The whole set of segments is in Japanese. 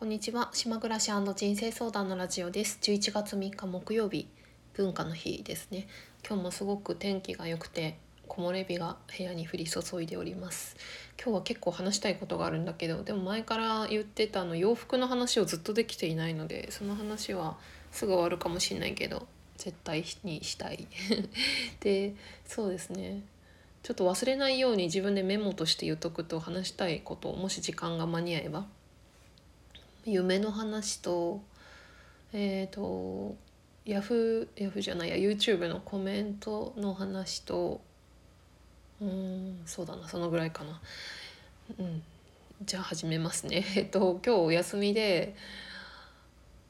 こんにちは。島暮らし人生相談のラジオです。11月3日木曜日文化の日ですね。今日もすごく天気が良くて木漏れ日が部屋に降り注いでおります。今日は結構話したいことがあるんだけどでも前から言ってたあの洋服の話をずっとできていないのでその話はすぐ終わるかもしれないけど絶対にしたい。でそうですね。ちょっと忘れないように自分でメモとして言っとくと話したいこともし時間が間に合えば。夢の話とえっ、ー、とヤフーヤフーじゃないや YouTube のコメントの話とうんそうだなそのぐらいかな。うん。じゃあ始めますね。えっと今日お休みで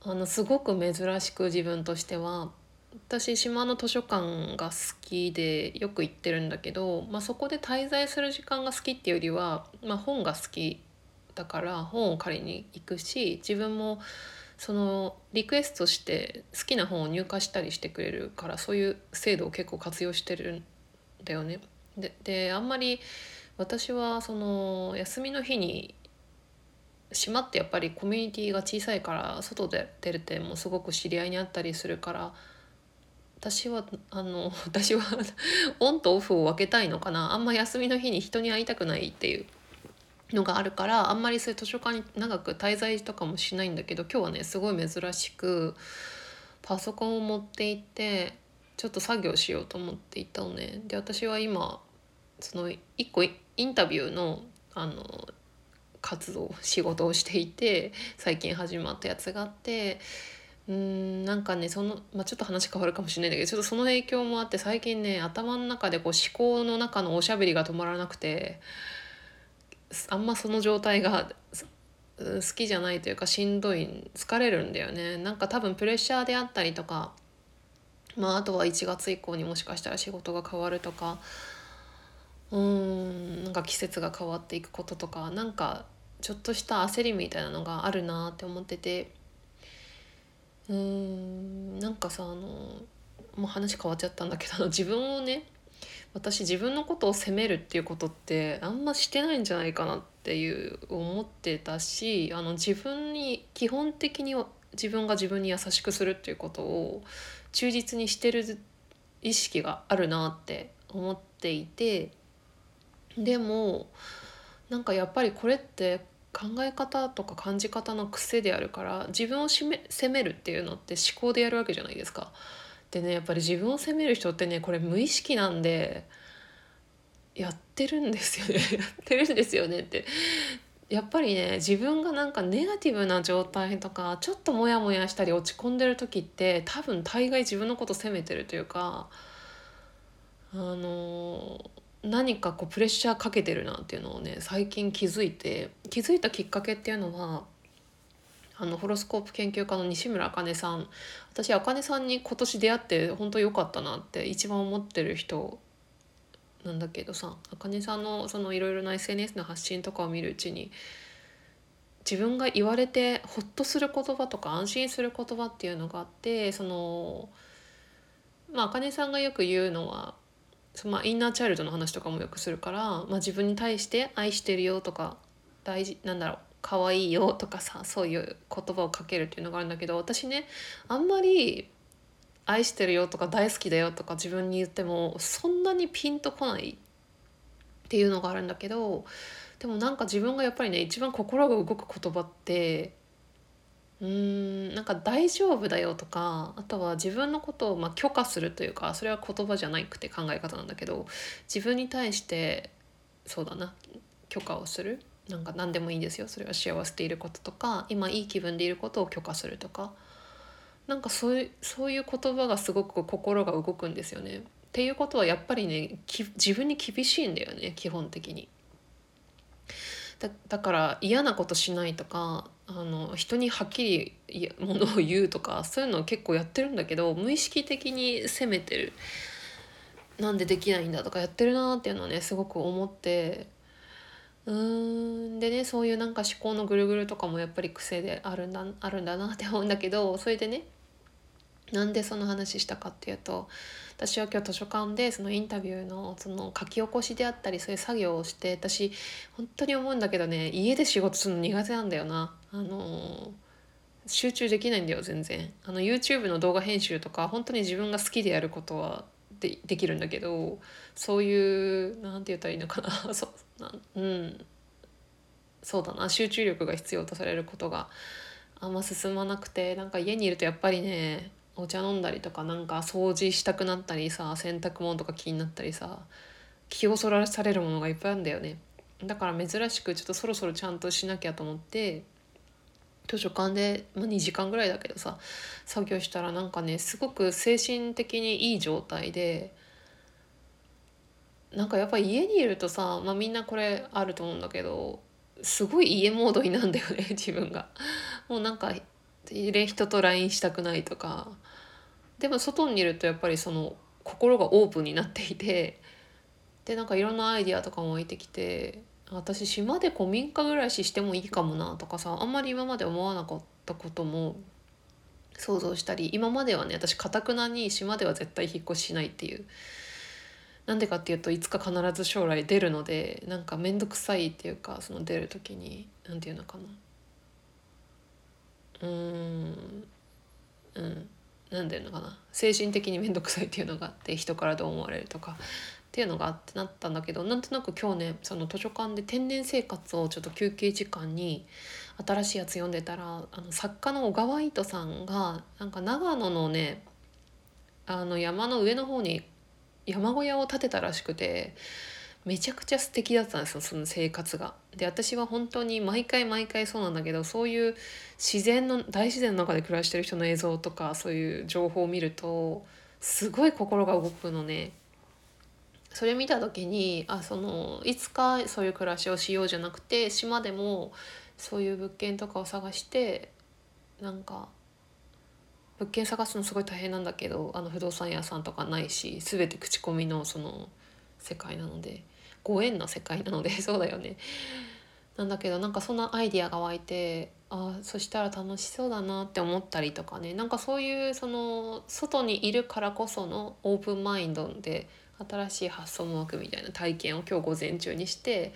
あのすごく珍しく自分としては私島の図書館が好きでよく行ってるんだけど、まあ、そこで滞在する時間が好きっていうよりは、まあ、本が好きだから本を借りに行くし自分もそのリクエストして好きな本を入荷したりしてくれるからそういう制度を結構活用してるんだよね。でであんまり私はその休みの日に島ってやっぱりコミュニティが小さいから外で出る点もすごく知り合いにあったりするから私はあの私は オンとオフを分けたいのかなあんま休みの日に人に会いたくないっていうのがあるからあんまりそういう図書館に長く滞在とかもしないんだけど今日はねすごい珍しくパソコンを持って行ってちょっと作業しようと思って行ったのね。で私は今その一個インタビューのあの活動仕事をしていて最近始まったやつがあってうんなんかねその、まあ、ちょっと話変わるかもしれないんだけどちょっとその影響もあって最近ね頭の中でこう思考の中のおしゃべりが止まらなくてあんまその状態が好きじゃないというかしんどい疲れるんだよね。なんか多分プレッシャーであったりとかまああとは1月以降にもしかしたら仕事が変わるとかうんなんか季節が変わっていくこととかなんかちょっとした焦りみたいなのがあるなって思っててうんなんかさあのもう話変わっちゃったんだけど自分をね私自分のことを責めるっていうことってあんましてないんじゃないかなっていう思ってたしあの自分に基本的に自分が自分に優しくするっていうことを忠実にしてる意識があるなって思っていてでもなんかやっぱりこれって考え方とか感じ方の癖であるから自分を責めるっていうのって思考でやるわけじゃないですか。でねやっぱり自分を責める人ってねこれ無意識なんでやってるんですよね。やってるんですよねって。やっぱりね自分がなんかネガティブな状態とかちょっとモヤモヤしたり落ち込んでる時って多分大概自分のこと責めてるというかあの何かこうプレッシャーかけてるなっていうのをね最近気づいて気づいたきっかけっていうのはあのホロスコープ研究家の西村茜さん。私茜さんに今年出会って本当良かったなって一番思ってる人なんだけどさ茜さんのそのいろいろな SNS の発信とかを見るうちに自分が言われてホッとする言葉とか安心する言葉っていうのがあってそのまあ茜さんがよく言うのはそまあ、インナーチャイルドの話とかもよくするから、まあ、自分に対して「愛してるよ」とか大事なんだろう可愛いよとかさそういう言葉をかけるっていうのがあるんだけど私ねあんまり愛してるよとか大好きだよとか自分に言ってもそんなにピンとこないっていうのがあるんだけどでもなんか自分がやっぱりね一番心が動く言葉ってうーんなんか大丈夫だよとかあとは自分のことをま許可するというかそれは言葉じゃなくて考え方なんだけど自分に対してそうだな許可をする。なんか何でもいいですよそれは幸せでいることとか今いい気分でいることを許可するとかなんかそういうそういう言葉がすごく心が動くんですよね。っていうことはやっぱりね自分に厳しいんだよね基本的に。だだから嫌なことしないとかあの人にはっきりものを言うとかそういうのを結構やってるんだけど無意識的に責めてるなんでできないんだとかやってるなっていうのはねすごく思ってうーんでねそういうなんか思考のぐるぐるとかもやっぱり癖であるんだあるんだなって思うんだけどそれでねなんでその話したかっていうと私は今日図書館でそのインタビューのその書き起こしであったりそういう作業をして私本当に思うんだけどね家で仕事するの苦手なんだよな。あの集中できないんだよ全然あの YouTube の動画編集とか本当に自分が好きでやることはでできるんだけどそういう何て言ったらいいのかな。そうなうん。そうだな。集中力が必要とされることがあんま進まなくてなんか家にいるとやっぱりねお茶飲んだりとかなんか掃除したくなったりさ洗濯物とか気になったりさ気をそらされるものがいっぱいあるんだよね。だから珍しくちょっとそろそろちゃんとしなきゃと思って図書館で、まあ、2時間ぐらいだけどさ作業したらなんかねすごく精神的にいい状態でなんかやっぱ家にいるとさ、まあ、みんなこれあると思うんだけどすごい家モードになんだよね 自分が。もうなんか人と LINE したくないとかでも外にいるとやっぱりその心がオープンになっていてでなんかいろんなアイディアとかも湧いてきて私島で古民家暮らししてもいいかもなとかさあんまり今まで思わなかったことも想像したり今まではね私かたくなに島では絶対引っ越ししないっていう。なんでかっていうといつか必ず将来出るのでなんか面倒くさいっていうかその出る時に何て言うのかな。うんうん何て言うのかな。精神的に面倒くさいっていうのがあって人からどう思われるとか。っていうのがあってなったんだけどなんとなく今日ねその図書館で天然生活をちょっと休憩時間に新しいやつ読んでたらあの作家の小川糸さんがなんか長野のねあの山の上の方に山小屋を建てたらしくてめちゃくちゃ素敵だったんですよその生活が。で私は本当に毎回毎回そうなんだけどそういう自然の大自然の中で暮らしてる人の映像とかそういう情報を見るとすごい心が動くのね。それ見た時にあそのいつかそういう暮らしをしようじゃなくて島でもそういう物件とかを探してなんか物件探すのすごい大変なんだけどあの不動産屋さんとかないし全て口コミのその世界なのでご縁の世界なので そうだよね。なんだけどなんかそんなアイディアが湧いてあそしたら楽しそうだなって思ったりとかねなんかそういうその外にいるからこそのオープンマインドで新しい発想も湧くみたいな体験を今日午前中にして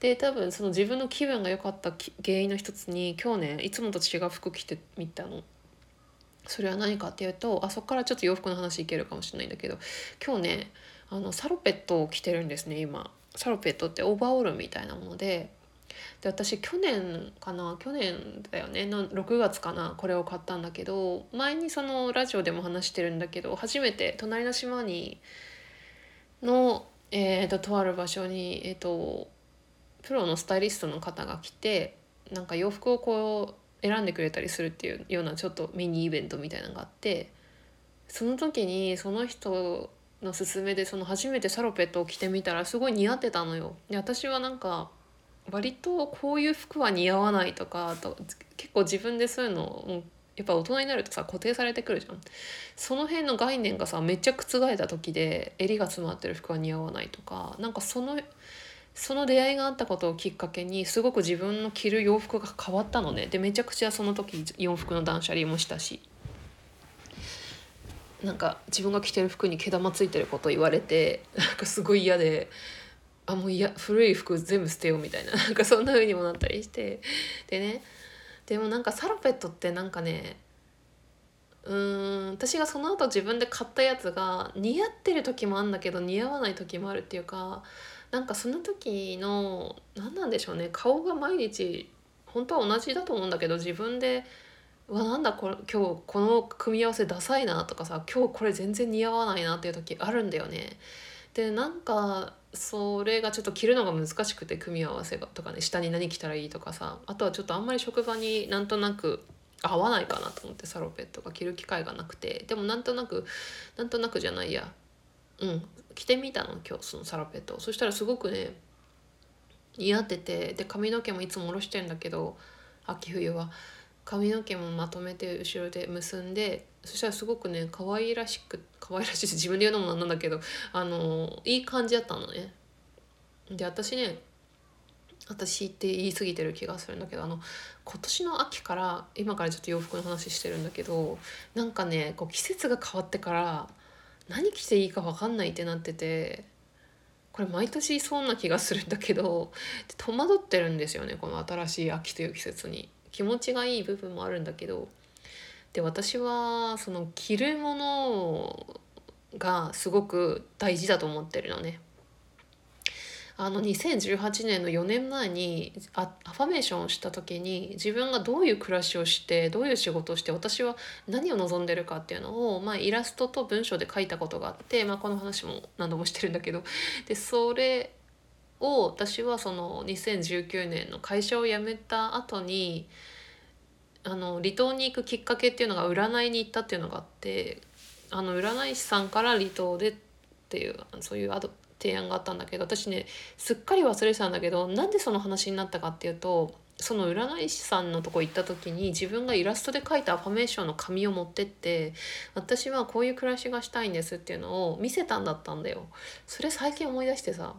で多分その自分の気分が良かった原因の一つに今日ねいつもと違う服着てみたの。それは何かっていうとあそこからちょっと洋服の話いけるかもしれないんだけど今日ねあのサロペットを着てるんですね今。サロペットってオーバーオールみたいなものでで私去年かな去年だよねの6月かなこれを買ったんだけど前にそのラジオでも話してるんだけど初めて隣の島にの、えーと、とある場所に、えーと、プロのスタイリストの方が来てなんか洋服をこう選んでくれたりするっていうようなちょっとミニイベントみたいなのがあってその時にその人の勧めでその初めてサロペットを着てみたらすごい似合ってたのよ。で私はなんか割とこういう服は似合わないとかと結構自分でそういうのをやっぱ大人になるとさ固定されてくるじゃん。その辺の概念がさめっちゃ覆った時で襟が詰まってる服は似合わないとかなんかそのその出会いがあったことをきっかけにすごく自分の着る洋服が変わったのね。でめちゃくちゃその時洋服の断捨離もしたし。なんか自分が着てる服に毛玉ついてること言われてなんかすごい嫌であもういや古い服全部捨てようみたいな。なんかそんな風にもなったりして。でねでもなんかサロペットってなんかねうーん私がその後自分で買ったやつが似合ってる時もあるんだけど似合わない時もあるっていうかなんかその時の何なんでしょうね顔が毎日本当は同じだと思うんだけど自分で「うわなんだこ今日この組み合わせダサいな」とかさ「今日これ全然似合わないな」っていう時あるんだよね。でなんかそれがちょっと着るのが難しくて組み合わせがとかね下に何着たらいいとかさあとはちょっとあんまり職場になんとなく合わないかなと思ってサロペットが着る機会がなくてでもなんとなくなんとなくじゃないや。うん着てみたの今日そのサロペットそしたらすごくね似合っててで髪の毛もいつも下ろしてんだけど秋冬は。髪の毛もまとめて後ろで結んでそしたらすごくね可愛らしく可愛らしい自分で言うのもなんなんだけどあのいい感じだったのね。で私ね私って言い過ぎてる気がするんだけどあの今年の秋から今からちょっと洋服の話してるんだけどなんかねこう季節が変わってから何着ていいか分かんないってなっててこれ毎年そうな気がするんだけど戸惑ってるんですよねこの新しい秋という季節に。気持ちがいい部分もあるんだけどで私はその着るものがすごく大事だと思ってるのね。あの2018年の4年前にアアファメーションをした時に自分がどういう暮らしをしてどういう仕事をして私は何を望んでるかっていうのを、まあ、イラストと文章で書いたことがあって、まあ、この話も何度もしてるんだけどでそれを私はその2019年の会社を辞めた後にあの離島に行くきっかけっていうのが占いに行ったっていうのがあってあの占い師さんから離島でっていうそういうアド提案があったんだけど私ねすっかり忘れてたんだけどなんでその話になったかっていうとその占い師さんのとこ行った時に自分がイラストで描いたアファメーションの紙を持ってって私はこういう暮らしがしたいんですっていうのを見せたんだったんだよ。それ最近思い出してさ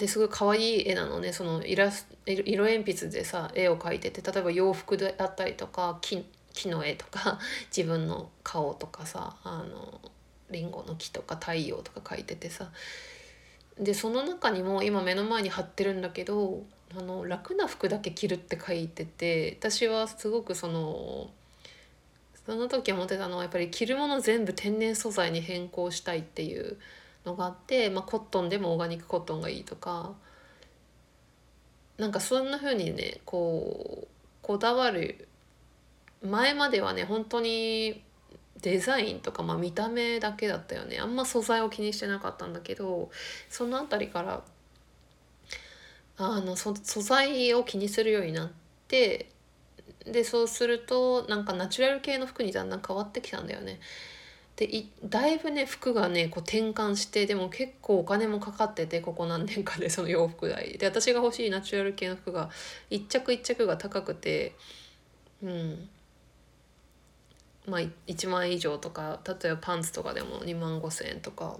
ですごい可愛い絵なのね。そのイラス色鉛筆でさ絵を描いてて例えば洋服であったりとか木木の絵とか 自分の顔とかさあのリンゴの木とか太陽とか書いててさ。でその中にも今目の前に貼ってるんだけどあの楽な服だけ着るって書いてて私はすごくそのその時思ってたのはやっぱり着るもの全部天然素材に変更したいっていうのがあって、まあ、コットンでもオーガニックコットンがいいとか。なんかそんな風にねこうこだわる。前まではね本当にデザインとか、まあ、見た目だけだったよね。あんま素材を気にしてなかったんだけどその辺りからあの素材を気にするようになってでそうするとなんかナチュラル系の服にだんだん変わってきたんだよね。でだいぶね服がねこう転換してでも結構お金もかかっててここ何年かで その洋服代。で私が欲しいナチュラル系の服が一着一着が高くてうん。まあ、1万円以上とか例えばパンツとかでも2万5,000円とか。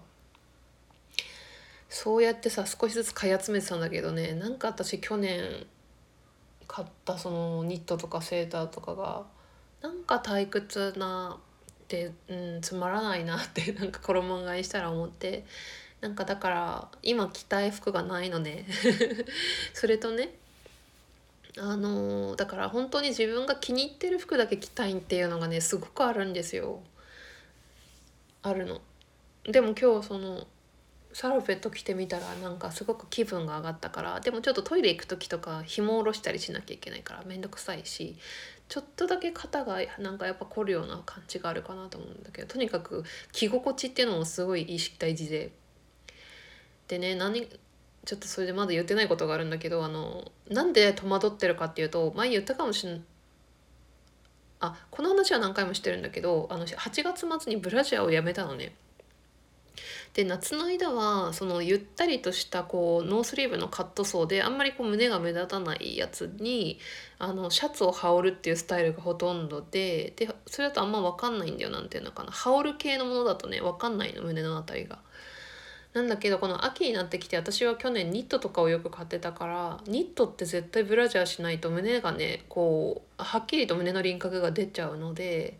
そうやってさ少しずつ買い集めてたんだけどねなんか私去年買ったそのニットとかセーターとかがなんか退屈なうんつまらないなって なんか衣替えしたら思ってなんかだから今着たい服がないので それとねあのだから本当に自分が気に入ってる服だけ着たいっていうのがねすごくあるんですよ。あるの。でも今日そのサロペット着てみたらなんかすごく気分が上がったからでもちょっとトイレ行く時とか紐下ろしたりしなきゃいけないから面倒くさいしちょっとだけ肩がなんかやっぱ凝るような感じがあるかなと思うんだけどとにかく着心地っていうのもすごい意識大事ででね何ちょっとそれでまだ言ってないことがあるんだけどあのなんで戸惑ってるかっていうと前言ったかもしれないあこの話は何回もしてるんだけどあの8月末にブラジャーをやめたのね。で夏の間はそのゆったりとしたこうノースリーブのカットソーであんまりこう胸が目立たないやつにあのシャツを羽織るっていうスタイルがほとんどででそれだとあんま分かんないんだよなんていうのかな羽織る系のものだとね分かんないの胸の辺りが。なんだけどこの秋になってきて私は去年ニットとかをよく買ってたからニットって絶対ブラジャーしないと胸がねこうはっきりと胸の輪郭が出ちゃうので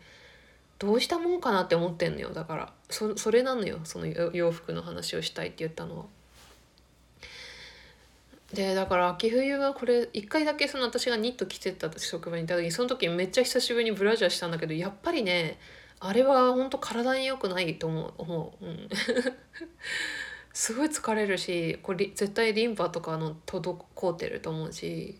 どうしたもんかなって思ってんのよ。だからそそれなのよ。その洋服の話をしたいって言ったのは。でだから秋冬はこれ一回だけその私がニット着てた職場にいた時その時めっちゃ久しぶりにブラジャーしたんだけどやっぱりねあれは本当体に良くないと思う。思う、うん、すごい疲れるしこれ絶対リンパとかの滞ってると思うし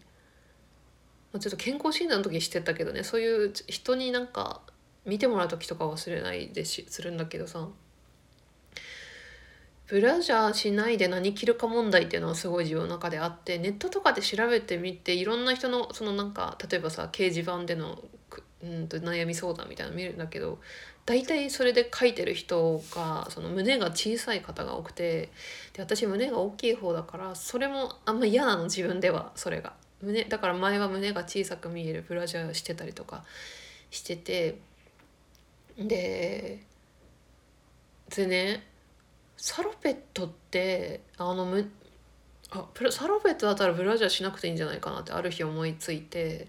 ちょっと健康診断の時してたけどねそういう人になんか見てもらう時とか忘れないでしするんだけどさ。ブラジャーしないで何着るか問題っていうのはすごい自分の中であってネットとかで調べてみていろんな人のそのなんか例えばさ掲示板でのうんと悩み相談みたいなの見るんだけど大体それで書いてる人がその胸が小さい方が多くてで私胸が大きい方だからそれもあんま嫌なの自分ではそれが。胸だから前は胸が小さく見えるブラジャーしてたりとかしててででねサロペットってあのむあサロペットだったらブラジャーしなくていいんじゃないかなってある日思いついて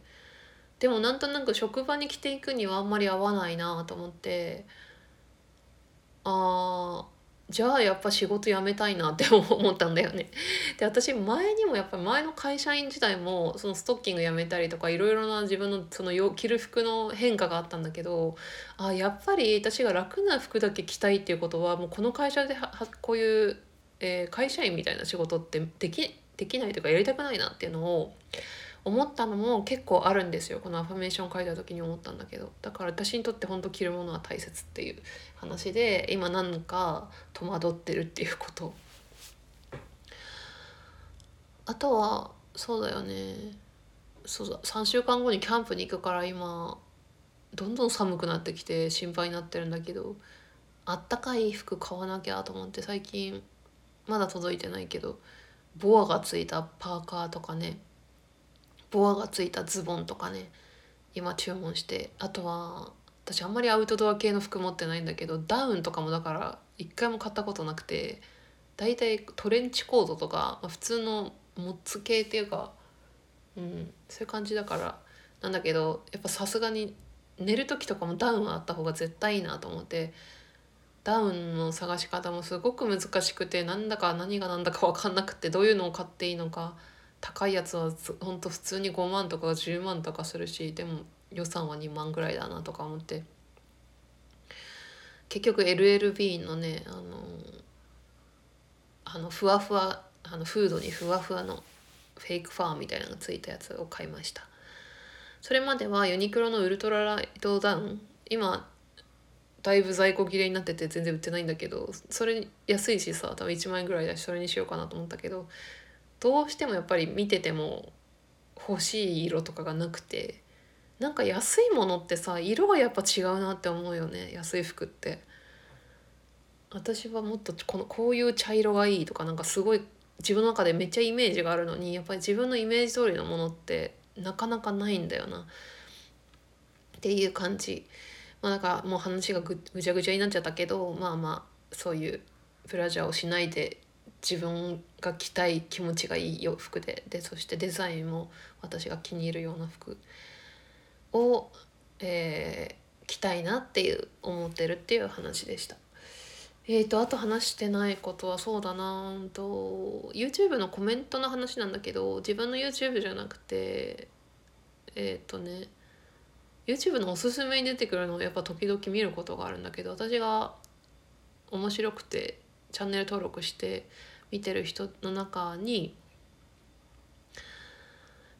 でもなんとなく職場に着ていくにはあんまり合わないなと思ってあーじゃあやっぱ仕事辞めたいなって思ったんだよね。で私前にもやっぱり前の会社員時代もそのストッキングやめたりとかいろいろな自分のその着る服の変化があったんだけどあやっぱり私が楽な服だけ着たいっていうことはもうこの会社ではこういう、えー、会社員みたいな仕事ってできできないというかやりたくないなっていうのを思ったのも結構あるんですよ。このアファメーション書いた時に思ったんだけど。だから私にとって本当着るものは大切っていう話で今なんか戸惑ってるっていうこと。あとはそうだよね。そうだ。3週間後にキャンプに行くから今どんどん寒くなってきて心配になってるんだけどあったかい服買わなきゃと思って最近まだ届いてないけどボアがついたパーカーとかね。ボアがついたズボンとかね今注文して。あとは私あんまりアウトドア系の服持ってないんだけどダウンとかもだから一回も買ったことなくて大体トレンチコートとか、まあ、普通のモッツ系っていうか、うん、そういう感じだから。なんだけどやっぱさすがに寝る時とかもダウンあった方が絶対いいなと思ってダウンの探し方もすごく難しくてなんだか何が何だか分かんなくてどういうのを買っていいのか高いやつはほんと普通に5万とか10万とかするしでも予算は2万ぐらいだなとか思って。結局 LLB のねあのあのふわふわあのフードにふわふわのフェイクファーみたいなのがついたやつを買いました。それまではユニクロのウルトラライトダウン今だいぶ在庫切れになってて全然売ってないんだけどそれ安いしさ多分1万円ぐらいだしそれにしようかなと思ったけどどうしてもやっぱり見てても欲しい色とかがなくてなんか安いものってさ色がやっぱ違うなって思うよね安い服って。私はもっとこのこういう茶色がいいとかなんかすごい自分の中でめっちゃイメージがあるのにやっぱり自分のイメージ通りのものってなかなかないんだよな。っていう感じ。まあだからもう話がぐぐちゃぐちゃになっちゃったけどまあまあそういうブラジャーをしないで自分が着たい気持ちがいい洋服ででそしてデザインも私が気に入るような服を、えー、着たいなっていう思ってるっていう話でした。えーと、あと話してないことはそうだなと YouTube のコメントの話なんだけど自分の YouTube じゃなくてえっ、ー、とね YouTube のおすすめに出てくるのをやっぱ時々見ることがあるんだけど私が面白くてチャンネル登録して見てる人の中に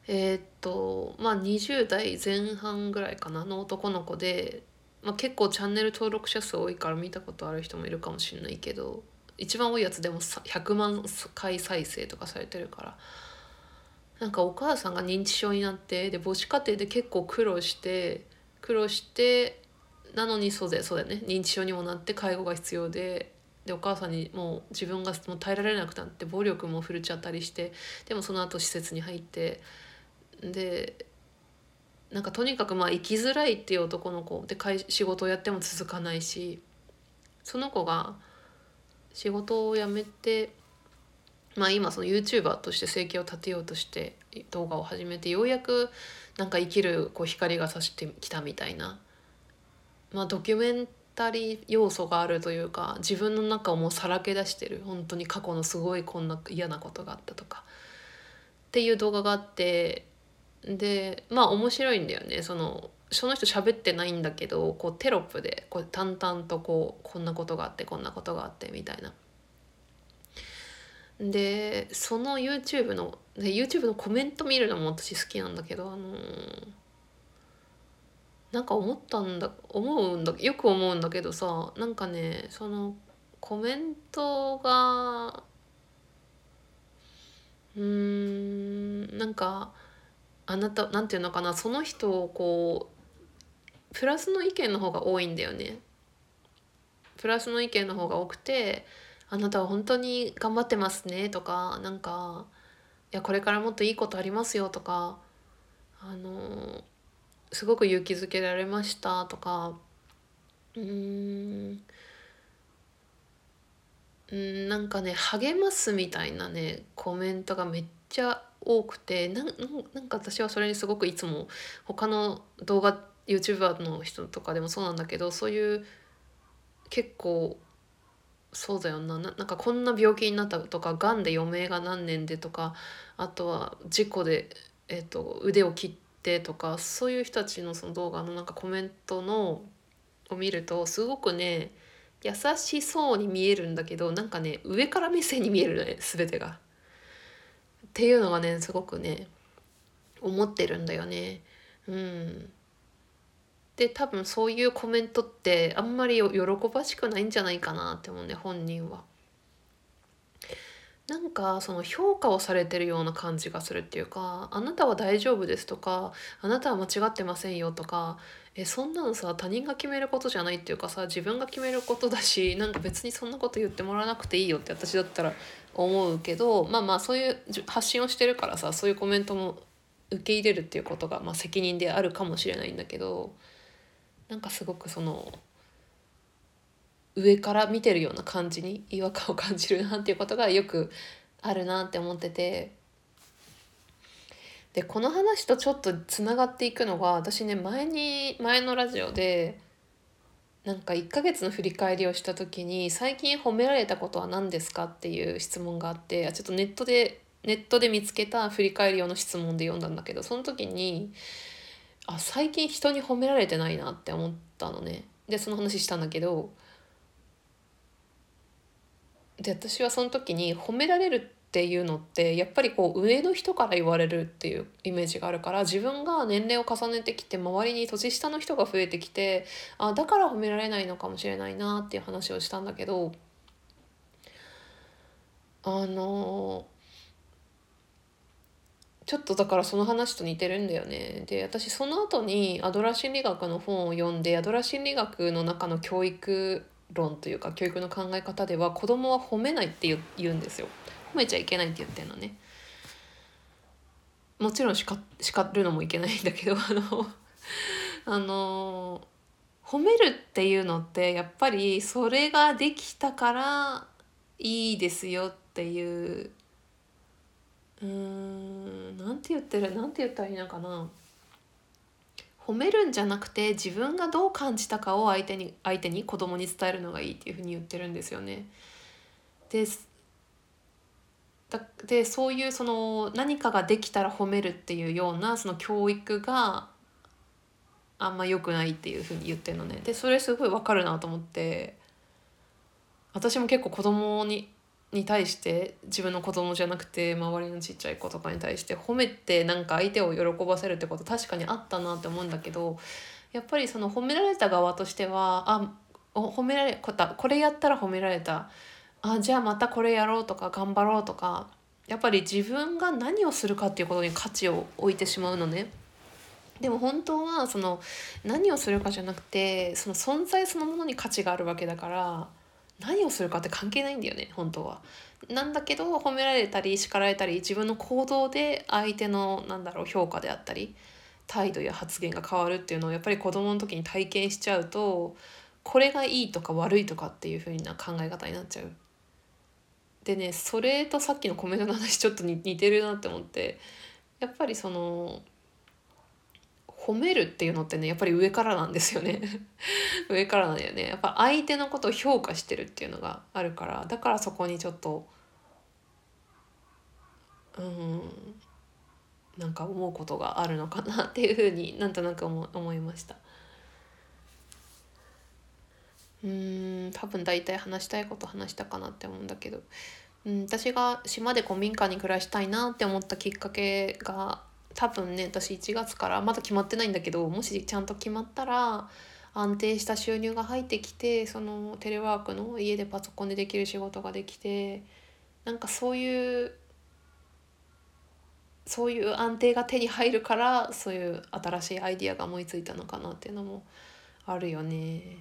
えー、っとまあ20代前半ぐらいかなの男の子で、まあ、結構チャンネル登録者数多いから見たことある人もいるかもしれないけど一番多いやつでも100万回再生とかされてるからなんかお母さんが認知症になってで母子家庭で結構苦労して苦労してなのにそうだよそうだよね認知症にもなって介護が必要ででお母さんにもう自分がもう耐えられなくなって暴力も振るっちゃったりしてでもその後施設に入ってでなんかとにかくまあ生きづらいっていう男の子で仕事をやっても続かないしその子が仕事を辞めてまあ今その YouTuber として生計を立てようとして動画を始めてようやくなんか生きるこう光が差してきたみたいなまあドキュメンたり要素があるというか自分の中をもうさらけ出してる。本当に過去のすごいこんな嫌なことがあったとか。っていう動画があってでまあ面白いんだよね。そのその人喋ってないんだけどこうテロップでこう淡々とこうこんなことがあってこんなことがあってみたいな。でその YouTube ので YouTube のコメント見るのも私好きなんだけどあのーなんか思ったんだ思うんだよく思うんだけどさなんかねそのコメントがうーんなんかあなたなんていうのかなその人をこうプラスの意見の方が多いんだよね。プラスの意見の方が多くて「あなたは本当に頑張ってますね」とかなんか「いやこれからもっといいことありますよ」とかあのすごく勇気づけられましたとか。うん。なんかね励ますみたいなねコメントがめっちゃ多くてなんなんか私はそれにすごくいつも他の動画 YouTuber の人とかでもそうなんだけどそういう結構そうだよな。なんかこんな病気になったとかがんで余命が何年でとかあとは事故で、えーと、腕を切ってとかそういう人たちのその動画のなんかコメントのを見るとすごくね優しそうに見えるんだけどなんかね上から目線に見えるね全てが。っていうのがねすごくね思ってるんだよね。うんで多分そういうコメントってあんまり喜ばしくないんじゃないかなって思うね本人は。なんかその評価をされてるような感じがするっていうか「あなたは大丈夫です」とか「あなたは間違ってませんよ」とかえそんなのさ他人が決めることじゃないっていうかさ自分が決めることだしなんか別にそんなこと言ってもらわなくていいよって私だったら思うけどまあまあそういう発信をしてるからさそういうコメントも受け入れるっていうことが、まあ、責任であるかもしれないんだけどなんかすごくその上から見てるような感じに違和感を感じるなっていうことがよくあるなって思っててでこの話とちょっとつながっていくのが私ね前に前のラジオでなんか1ヶ月の振り返りをした時に「最近褒められたことは何ですか?」っていう質問があってちょっとネットでネットで見つけた振り返り用の質問で読んだんだけどその時にあ最近人に褒められてないなって思ったのねでその話したんだけどで私はその時に褒められるっていうのってやっぱりこう上の人から言われるっていうイメージがあるから自分が年齢を重ねてきて周りに年下の人が増えてきてあだから褒められないのかもしれないなっていう話をしたんだけどあのちょっとだからその話と似てるんだよね。で私その後にアドラー心理学の本を読んでアドラー心理学の中の教育論というか教育の考え方では子供は褒めないって言うんですよ。褒めちゃいけないって言ってるのね。もちろん叱叱るのもいけないんだけどあの あの褒めるっていうのってやっぱりそれができたからいいですよっていううーんなんて言ってるなんて言ったらいいのかな褒めるんじゃなくて自分がどう感じたかを相手に相手に子供に伝えるのがいいっていうふうに言ってるんですよね。ででそういうその何かができたら褒めるっていうようなその教育があんま良くないっていうふうに言ってるのね。でそれすごいわかるなと思って私も結構子供にに対して自分の子供じゃなくて周りのちっちゃい子とかに対して褒めてなんか相手を喜ばせるってこと確かにあったなって思うんだけどやっぱりその褒められた側としてはあ褒められたこれやったら褒められたあじゃあまたこれやろうとか頑張ろうとかやっぱり自分が何をするかっていうことに価値を置いてしまうのね。でも本当はその何をするかじゃなくてその存在そのものに価値があるわけだから何をするかって関係ないんだよね本当は。なんだけど褒められたり叱られたり自分の行動で相手のなんだろう評価であったり態度や発言が変わるっていうのをやっぱり子供の時に体験しちゃうとこれがいいとか悪いとかっていう風な考え方になっちゃう。でねそれとさっきのコメントの話ちょっと似てるなって思ってやっぱりその褒めるっていうのってねやっぱり上からなんですよね。上からなんだよね。やっぱ相手のことを評価してるっていうのがあるからだからそこにちょっとうんなんか思うことがあるのかなっていうふうになんとなく思思いました。うん多分大体話したいこと話したかなって思うんだけど、うん、私が島で古民家に暮らしたいなって思ったきっかけが多分ね私1月からまだ決まってないんだけどもしちゃんと決まったら安定した収入が入ってきてそのテレワークの家でパソコンでできる仕事ができてなんかそういうそういう安定が手に入るからそういう新しいアイディアが思いついたのかなっていうのもあるよね。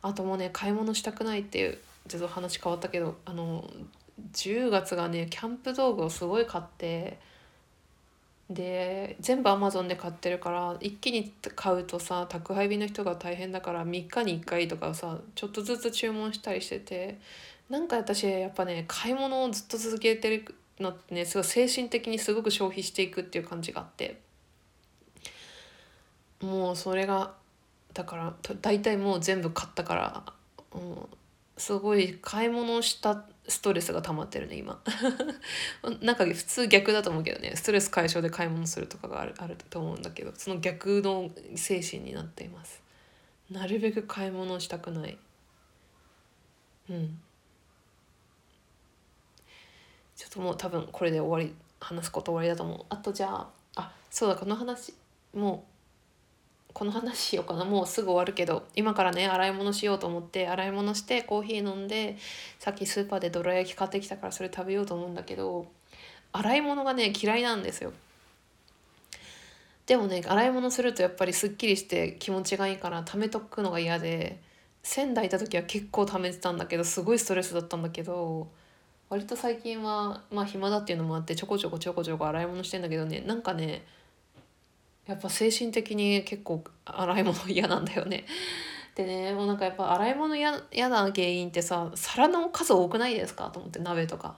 あともうね買い物したくないっていうちょっと話変わったけどあの10月がねキャンプ道具をすごい買ってで全部アマゾンで買ってるから一気に買うとさ宅配便の人が大変だから3日に1回とかさちょっとずつ注文したりしててなんか私やっぱね買い物をずっと続けてるのってねすごい精神的にすごく消費していくっていう感じがあってもうそれがだから大体もう全部買ったからもうすごい買い物したストレスが溜まってるね今。なんか普通逆だと思うけどね。ストレス解消で買い物するとかがあるあると思うんだけどその逆の精神になっています。なるべく買い物したくない。うん。ちょっともう多分これで終わり話すこと終わりだと思う。あとじゃああそうだこの話もうこの話しようかなもうすぐ終わるけど今からね洗い物しようと思って洗い物してコーヒー飲んでさっきスーパーでどら焼き買ってきたからそれ食べようと思うんだけど洗い物がね嫌いなんですよ。でもね洗い物するとやっぱりすっきりして気持ちがいいから貯めとくのが嫌で仙台いた時は結構貯めてたんだけどすごいストレスだったんだけど割と最近はまあ暇だっていうのもあってちょこちょこちょこちょこ洗い物してんだけどねなんかねやっぱ精神的に結構洗い物嫌なんだよね。でねもうなんかやっぱ洗い物嫌な原因ってさ皿の数多くないですかと思って鍋とか。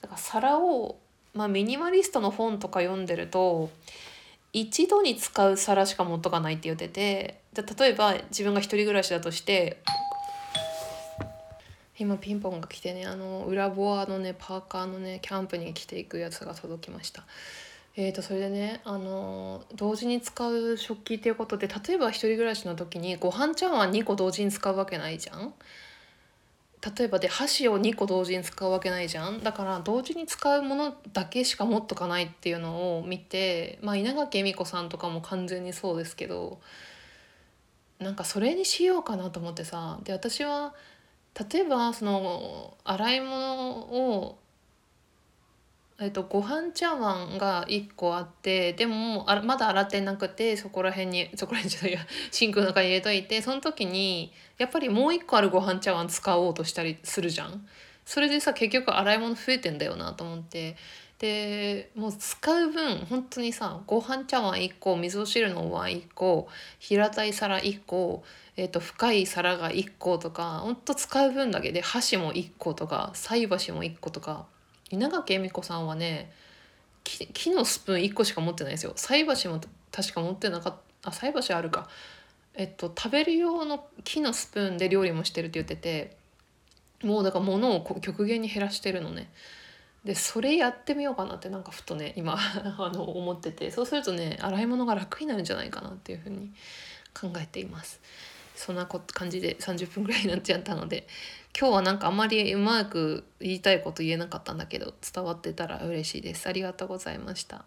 だから皿を、まあ、ミニマリストの本とか読んでると一度に使う皿しか持っとかないって言っててで例えば自分が一人暮らしだとして今ピンポンが来てねあの裏ボアのねパーカーのねキャンプに着ていくやつが届きました。えー、とそれでねあの同時に使う食器っていうことで例えば一人暮らしの時にご飯茶碗2個同時に使うわけないじゃん。例えばで箸を2個同時に使うわけないじゃんだから同時に使うものだけしか持っとかないっていうのを見て、まあ、稲垣恵美子さんとかも完全にそうですけどなんかそれにしようかなと思ってさで私は例えばその洗い物をえっと、ご飯茶碗が1個あってでもあまだ洗ってなくてそこら辺にそこら辺じゃないや シンクの中に入れといてその時にやっぱりもう1個あるご飯茶碗使おうとしたりするじゃん。それでさ結局洗い物増えてんだよなと思ってでもう使う分本当にさご飯茶碗1個味噌汁のお椀1個平たい皿1個、えーと、深い皿が1個とかほんと使う分だけで箸も1個とか菜箸も1個とか稲垣恵美子さんはね木のスプーン1個しか持ってないですよ。菜箸も確か持ってなかったあ菜箸あるか。えっと食べる用の木のスプーンで料理もしてるって言っててもうだから物を極限に減らしてるのね。でそれやってみようかなってなんかふとね今 あの思ってて。そうするとね洗い物が楽になるんじゃないかなっていうふうに考えています。そんな感じで30分ぐらいになっちゃったので。今日はなんかあんまりうまく言いたいこと言えなかったんだけど伝わってたら嬉しいです。ありがとうございました。